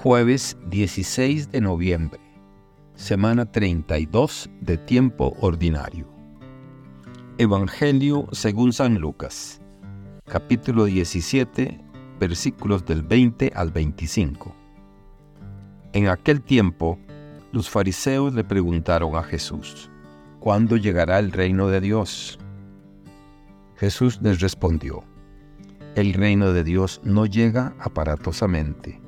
Jueves 16 de noviembre, semana 32 de tiempo ordinario. Evangelio según San Lucas, capítulo 17, versículos del 20 al 25. En aquel tiempo, los fariseos le preguntaron a Jesús, ¿cuándo llegará el reino de Dios? Jesús les respondió, el reino de Dios no llega aparatosamente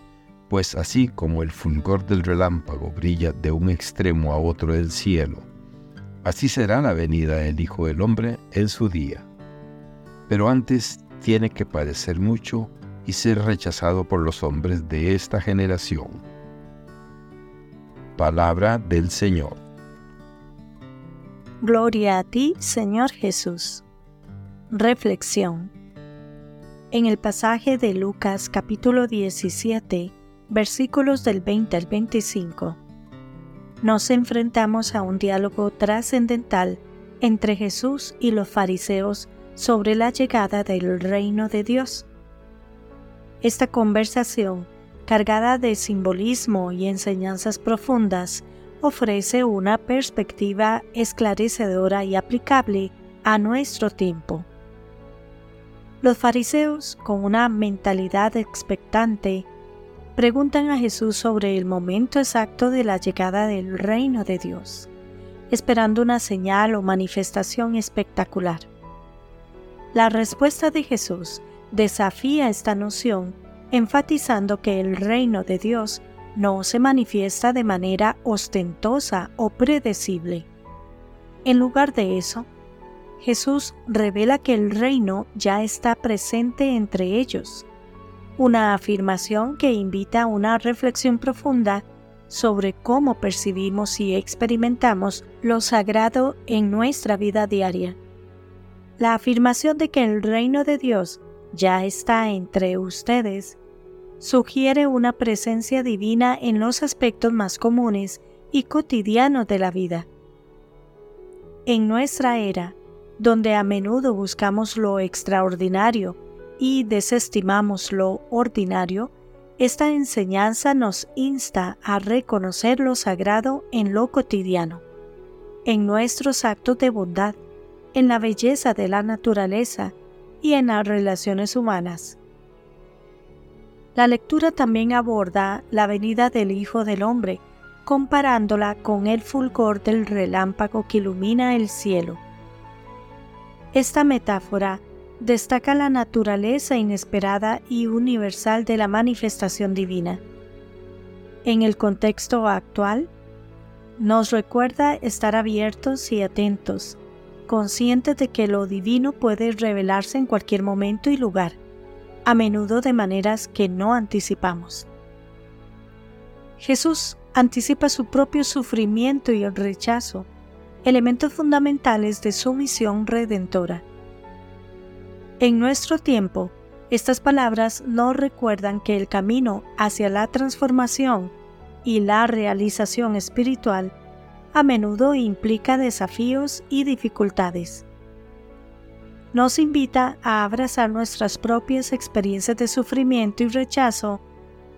pues así como el fulgor del relámpago brilla de un extremo a otro del cielo, así será la venida del Hijo del Hombre en su día. Pero antes tiene que padecer mucho y ser rechazado por los hombres de esta generación. Palabra del Señor. Gloria a ti, Señor Jesús. Reflexión. En el pasaje de Lucas capítulo 17, versículos del 20 al 25, nos enfrentamos a un diálogo trascendental entre Jesús y los fariseos sobre la llegada del reino de Dios. Esta conversación, cargada de simbolismo y enseñanzas profundas, ofrece una perspectiva esclarecedora y aplicable a nuestro tiempo. Los fariseos, con una mentalidad expectante, preguntan a Jesús sobre el momento exacto de la llegada del reino de Dios, esperando una señal o manifestación espectacular. La respuesta de Jesús desafía esta noción, enfatizando que el reino de Dios no se manifiesta de manera ostentosa o predecible. En lugar de eso, Jesús revela que el reino ya está presente entre ellos una afirmación que invita a una reflexión profunda sobre cómo percibimos y experimentamos lo sagrado en nuestra vida diaria. La afirmación de que el reino de Dios ya está entre ustedes sugiere una presencia divina en los aspectos más comunes y cotidianos de la vida. En nuestra era, donde a menudo buscamos lo extraordinario, y desestimamos lo ordinario, esta enseñanza nos insta a reconocer lo sagrado en lo cotidiano, en nuestros actos de bondad, en la belleza de la naturaleza y en las relaciones humanas. La lectura también aborda la venida del Hijo del Hombre, comparándola con el fulgor del relámpago que ilumina el cielo. Esta metáfora destaca la naturaleza inesperada y universal de la manifestación divina. En el contexto actual, nos recuerda estar abiertos y atentos, conscientes de que lo divino puede revelarse en cualquier momento y lugar, a menudo de maneras que no anticipamos. Jesús anticipa su propio sufrimiento y el rechazo, elementos fundamentales de su misión redentora. En nuestro tiempo, estas palabras nos recuerdan que el camino hacia la transformación y la realización espiritual a menudo implica desafíos y dificultades. Nos invita a abrazar nuestras propias experiencias de sufrimiento y rechazo,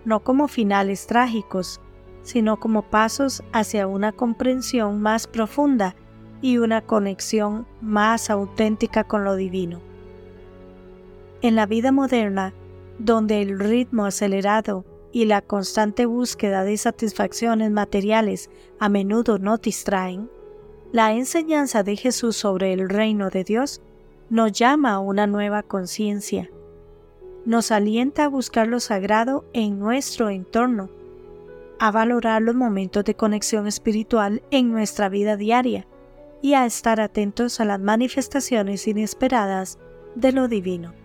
no como finales trágicos, sino como pasos hacia una comprensión más profunda y una conexión más auténtica con lo divino. En la vida moderna, donde el ritmo acelerado y la constante búsqueda de satisfacciones materiales a menudo no distraen, la enseñanza de Jesús sobre el reino de Dios nos llama a una nueva conciencia. Nos alienta a buscar lo sagrado en nuestro entorno, a valorar los momentos de conexión espiritual en nuestra vida diaria y a estar atentos a las manifestaciones inesperadas de lo divino.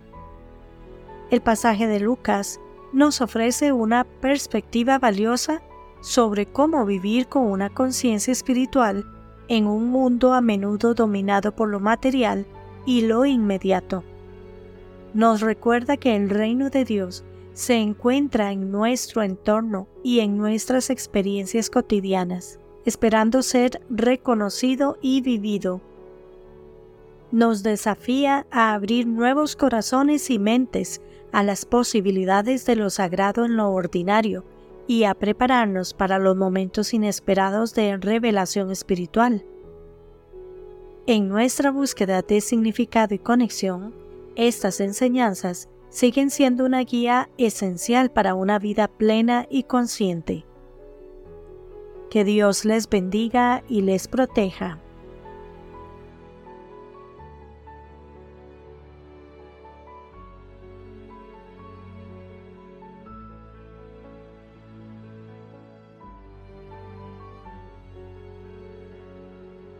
El pasaje de Lucas nos ofrece una perspectiva valiosa sobre cómo vivir con una conciencia espiritual en un mundo a menudo dominado por lo material y lo inmediato. Nos recuerda que el reino de Dios se encuentra en nuestro entorno y en nuestras experiencias cotidianas, esperando ser reconocido y vivido. Nos desafía a abrir nuevos corazones y mentes a las posibilidades de lo sagrado en lo ordinario y a prepararnos para los momentos inesperados de revelación espiritual. En nuestra búsqueda de significado y conexión, estas enseñanzas siguen siendo una guía esencial para una vida plena y consciente. Que Dios les bendiga y les proteja.